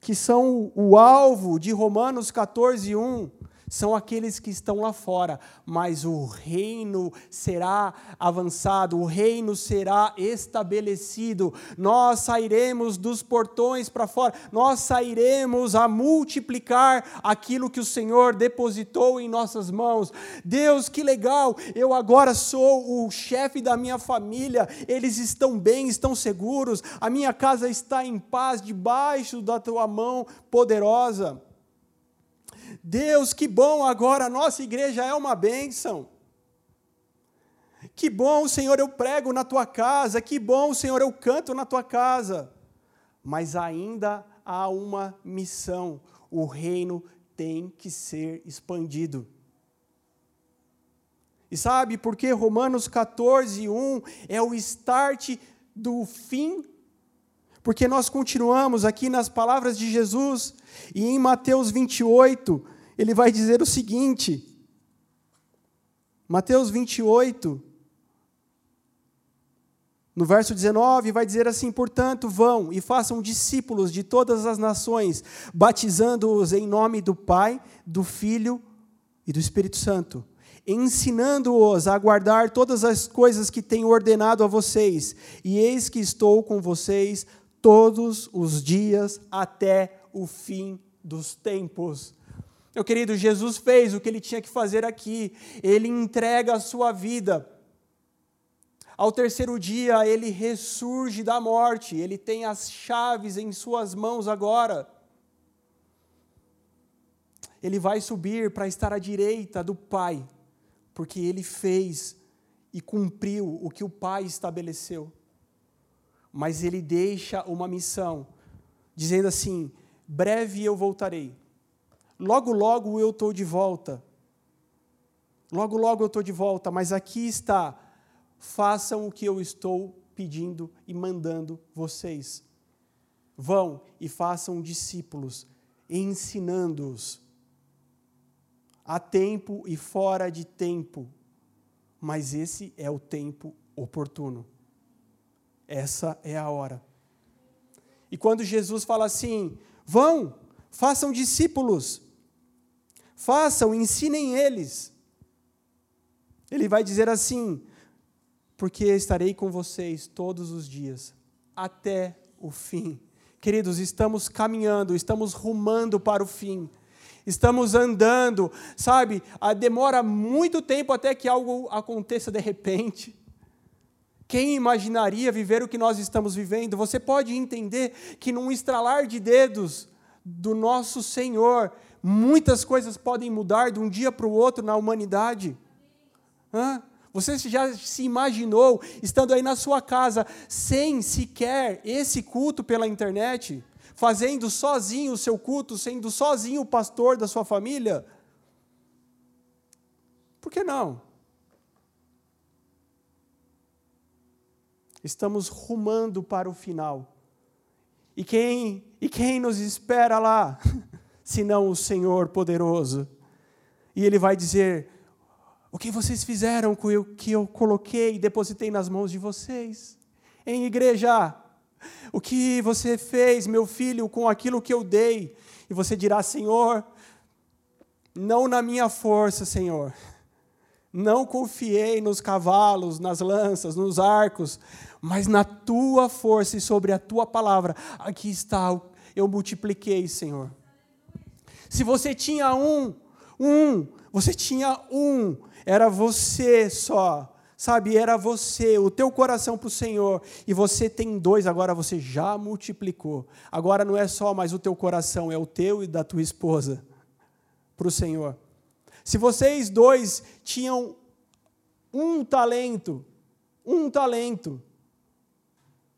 que são o alvo de Romanos 14, 1, são aqueles que estão lá fora, mas o reino será avançado, o reino será estabelecido. Nós sairemos dos portões para fora, nós sairemos a multiplicar aquilo que o Senhor depositou em nossas mãos. Deus, que legal! Eu agora sou o chefe da minha família, eles estão bem, estão seguros, a minha casa está em paz debaixo da tua mão poderosa. Deus, que bom agora, a nossa igreja é uma bênção. Que bom, Senhor, eu prego na tua casa, que bom, Senhor, eu canto na tua casa. Mas ainda há uma missão: o reino tem que ser expandido. E sabe por que Romanos 14, 1 é o start do fim? Porque nós continuamos aqui nas palavras de Jesus, e em Mateus 28, ele vai dizer o seguinte: Mateus 28, no verso 19, vai dizer assim: Portanto, vão e façam discípulos de todas as nações, batizando-os em nome do Pai, do Filho e do Espírito Santo, ensinando-os a guardar todas as coisas que tenho ordenado a vocês, e eis que estou com vocês todos os dias até o fim dos tempos. Meu querido, Jesus fez o que ele tinha que fazer aqui, ele entrega a sua vida ao terceiro dia, ele ressurge da morte, ele tem as chaves em suas mãos agora. Ele vai subir para estar à direita do Pai, porque ele fez e cumpriu o que o Pai estabeleceu. Mas ele deixa uma missão, dizendo assim: breve eu voltarei. Logo, logo eu estou de volta. Logo, logo eu estou de volta, mas aqui está façam o que eu estou pedindo e mandando vocês. Vão e façam discípulos, ensinando-os a tempo e fora de tempo, mas esse é o tempo oportuno. Essa é a hora. E quando Jesus fala assim: vão, façam discípulos, façam, ensinem eles. Ele vai dizer assim: porque estarei com vocês todos os dias, até o fim. Queridos, estamos caminhando, estamos rumando para o fim. Estamos andando, sabe? Ah, demora muito tempo até que algo aconteça de repente. Quem imaginaria viver o que nós estamos vivendo? Você pode entender que num estralar de dedos do nosso Senhor, muitas coisas podem mudar de um dia para o outro na humanidade. Hã? Você já se imaginou estando aí na sua casa sem sequer esse culto pela internet? Fazendo sozinho o seu culto, sendo sozinho o pastor da sua família? Por que não? Estamos rumando para o final. E quem, e quem nos espera lá? (laughs) Senão o Senhor poderoso. E Ele vai dizer: o que vocês fizeram com o que eu coloquei e depositei nas mãos de vocês? Em igreja, o que você fez, meu filho, com aquilo que eu dei? E você dirá, Senhor, não na minha força, Senhor. Não confiei nos cavalos, nas lanças, nos arcos, mas na tua força e sobre a tua palavra. Aqui está, eu multipliquei, Senhor. Se você tinha um, um, você tinha um, era você só. Sabe, era você, o teu coração para o Senhor, e você tem dois, agora você já multiplicou. Agora não é só mais o teu coração, é o teu e da tua esposa para o Senhor. Se vocês dois tinham um talento, um talento,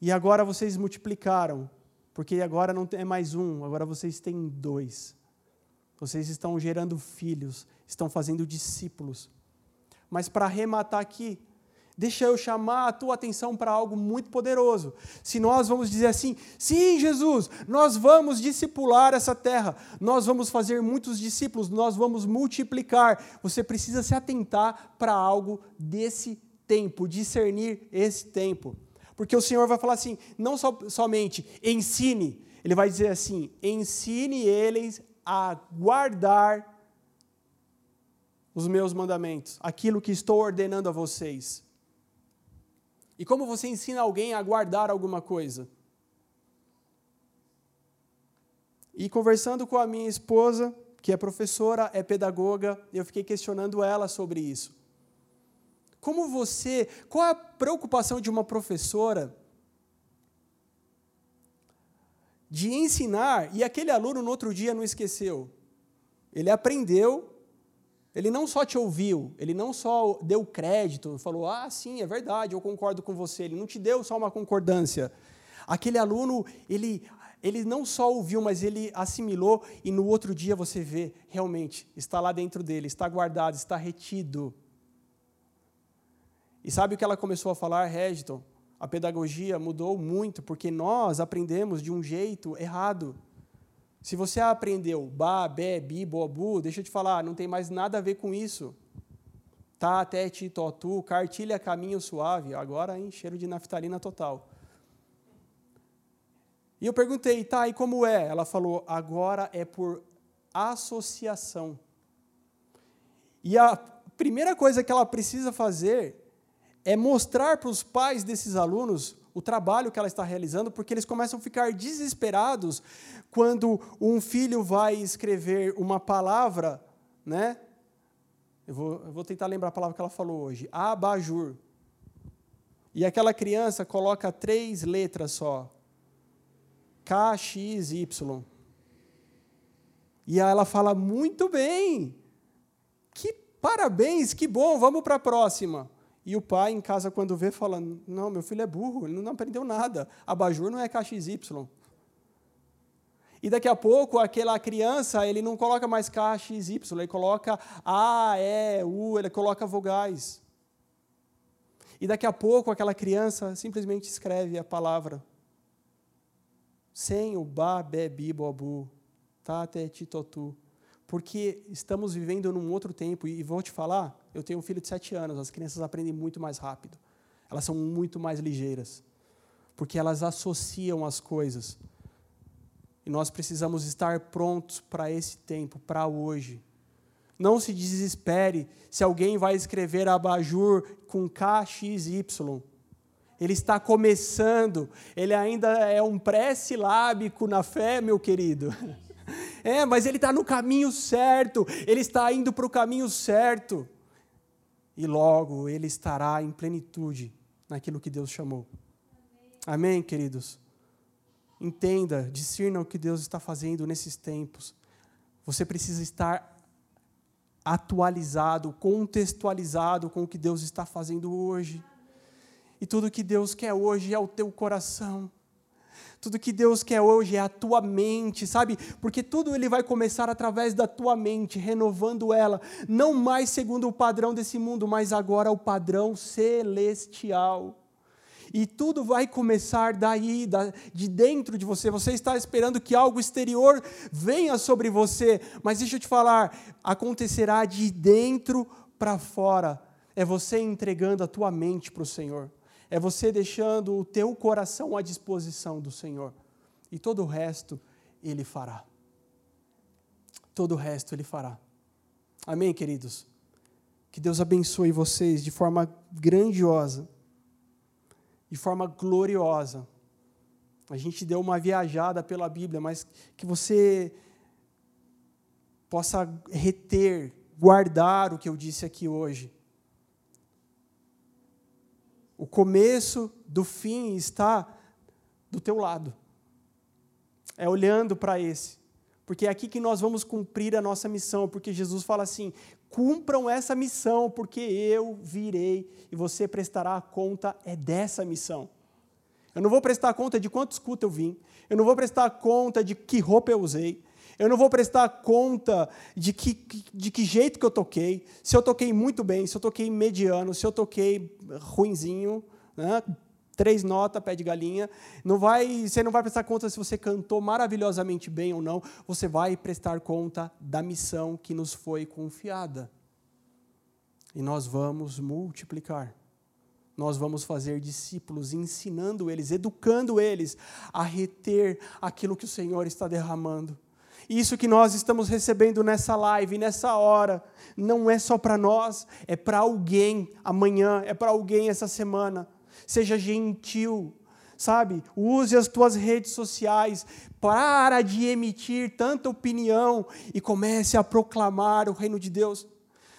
e agora vocês multiplicaram, porque agora não é mais um, agora vocês têm dois. Vocês estão gerando filhos, estão fazendo discípulos. Mas para arrematar aqui, deixa eu chamar a tua atenção para algo muito poderoso. Se nós vamos dizer assim, sim, Jesus, nós vamos discipular essa terra, nós vamos fazer muitos discípulos, nós vamos multiplicar, você precisa se atentar para algo desse tempo, discernir esse tempo. Porque o Senhor vai falar assim, não so, somente ensine, Ele vai dizer assim: ensine eles a guardar os meus mandamentos, aquilo que estou ordenando a vocês. E como você ensina alguém a guardar alguma coisa? E conversando com a minha esposa, que é professora, é pedagoga, eu fiquei questionando ela sobre isso. Como você, qual a preocupação de uma professora de ensinar e aquele aluno no outro dia não esqueceu? Ele aprendeu, ele não só te ouviu, ele não só deu crédito, falou, ah, sim, é verdade, eu concordo com você. Ele não te deu só uma concordância. Aquele aluno, ele, ele não só ouviu, mas ele assimilou e no outro dia você vê, realmente, está lá dentro dele, está guardado, está retido. E sabe o que ela começou a falar, Regiton? A pedagogia mudou muito, porque nós aprendemos de um jeito errado. Se você aprendeu ba, be, bi, bobu, deixa eu te falar, não tem mais nada a ver com isso. Tá, até, ti, tu, cartilha, caminho suave. Agora, em cheiro de naftalina total. E eu perguntei, tá, e como é? Ela falou, agora é por associação. E a primeira coisa que ela precisa fazer é mostrar para os pais desses alunos o trabalho que ela está realizando, porque eles começam a ficar desesperados quando um filho vai escrever uma palavra, né? Eu vou, eu vou tentar lembrar a palavra que ela falou hoje, abajur. E aquela criança coloca três letras só, K, X, Y. E ela fala: muito bem, que parabéns, que bom, vamos para a próxima. E o pai em casa, quando vê, fala: Não, meu filho é burro, ele não aprendeu nada. Abajur não é KXY. E daqui a pouco, aquela criança, ele não coloca mais KXY, ele coloca A, E, U, ele coloca vogais. E daqui a pouco, aquela criança simplesmente escreve a palavra sem o ba, be, bi, bobu, tate, titotu. Porque estamos vivendo num outro tempo, e vou te falar, eu tenho um filho de sete anos, as crianças aprendem muito mais rápido. Elas são muito mais ligeiras. Porque elas associam as coisas. E nós precisamos estar prontos para esse tempo, para hoje. Não se desespere se alguém vai escrever abajur com K, X, Y ele está começando, ele ainda é um pré-silábico na fé, meu querido. (laughs) (laughs) É, mas ele está no caminho certo, ele está indo para o caminho certo. E logo ele estará em plenitude naquilo que Deus chamou. Amém, Amém queridos? Entenda, discirna o que Deus está fazendo nesses tempos. Você precisa estar atualizado, contextualizado com o que Deus está fazendo hoje. E tudo que Deus quer hoje é o teu coração. Tudo que Deus quer hoje é a tua mente, sabe? Porque tudo ele vai começar através da tua mente, renovando ela, não mais segundo o padrão desse mundo, mas agora o padrão celestial. E tudo vai começar daí, de dentro de você. Você está esperando que algo exterior venha sobre você, mas deixa eu te falar, acontecerá de dentro para fora. É você entregando a tua mente para o Senhor é você deixando o teu coração à disposição do Senhor. E todo o resto Ele fará. Todo o resto Ele fará. Amém, queridos? Que Deus abençoe vocês de forma grandiosa, de forma gloriosa. A gente deu uma viajada pela Bíblia, mas que você possa reter, guardar o que eu disse aqui hoje o começo do fim está do teu lado. É olhando para esse. Porque é aqui que nós vamos cumprir a nossa missão, porque Jesus fala assim: cumpram essa missão, porque eu virei e você prestará conta é dessa missão. Eu não vou prestar conta de quantos cultos eu vim, eu não vou prestar conta de que roupa eu usei, eu não vou prestar conta de que, de que jeito que eu toquei, se eu toquei muito bem, se eu toquei mediano, se eu toquei ruinzinho, né? três notas, pé de galinha. Não vai, você não vai prestar conta se você cantou maravilhosamente bem ou não. Você vai prestar conta da missão que nos foi confiada. E nós vamos multiplicar. Nós vamos fazer discípulos, ensinando eles, educando eles a reter aquilo que o Senhor está derramando. Isso que nós estamos recebendo nessa live, nessa hora, não é só para nós, é para alguém amanhã, é para alguém essa semana. Seja gentil, sabe? Use as tuas redes sociais, para de emitir tanta opinião e comece a proclamar o reino de Deus.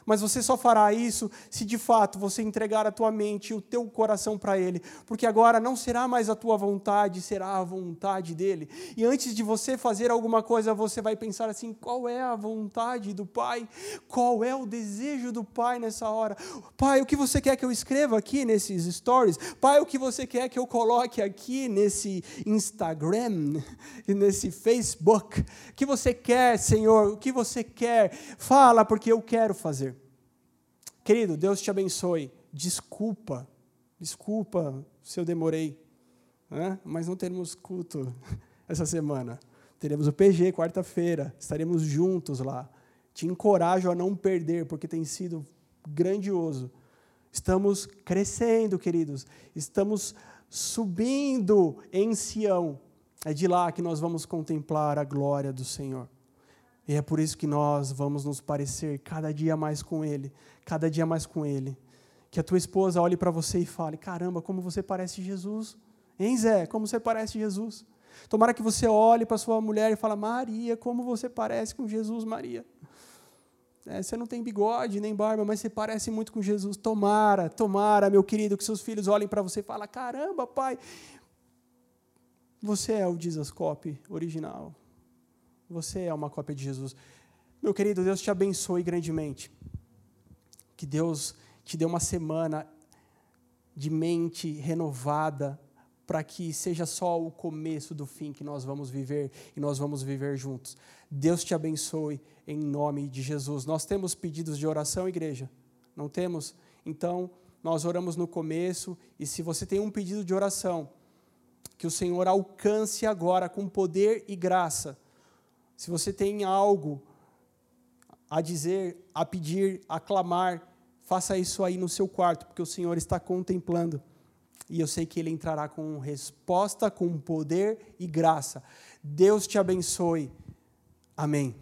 Mas você só fará isso se de fato você entregar a tua mente e o teu coração para Ele, porque agora não será mais a tua vontade, será a vontade dEle. E antes de você fazer alguma coisa, você vai pensar assim: qual é a vontade do Pai? Qual é o desejo do Pai nessa hora? Pai, o que você quer que eu escreva aqui nesses stories? Pai, o que você quer que eu coloque aqui nesse Instagram, nesse Facebook? O que você quer, Senhor? O que você quer? Fala, porque eu quero fazer. Querido, Deus te abençoe. Desculpa, desculpa se eu demorei, né? mas não teremos culto (laughs) essa semana. Teremos o PG quarta-feira, estaremos juntos lá. Te encorajo a não perder, porque tem sido grandioso. Estamos crescendo, queridos. Estamos subindo em Sião. É de lá que nós vamos contemplar a glória do Senhor. E é por isso que nós vamos nos parecer cada dia mais com Ele, cada dia mais com Ele. Que a tua esposa olhe para você e fale: caramba, como você parece Jesus. Hein, Zé? Como você parece Jesus? Tomara que você olhe para sua mulher e fale: Maria, como você parece com Jesus, Maria. É, você não tem bigode nem barba, mas você parece muito com Jesus. Tomara, tomara, meu querido, que seus filhos olhem para você e falem: caramba, pai, você é o Jesus Cop original. Você é uma cópia de Jesus. Meu querido, Deus te abençoe grandemente. Que Deus te dê uma semana de mente renovada, para que seja só o começo do fim que nós vamos viver e nós vamos viver juntos. Deus te abençoe em nome de Jesus. Nós temos pedidos de oração, igreja? Não temos? Então, nós oramos no começo e se você tem um pedido de oração, que o Senhor alcance agora com poder e graça se você tem algo a dizer, a pedir, a clamar, faça isso aí no seu quarto, porque o Senhor está contemplando. E eu sei que Ele entrará com resposta, com poder e graça. Deus te abençoe. Amém.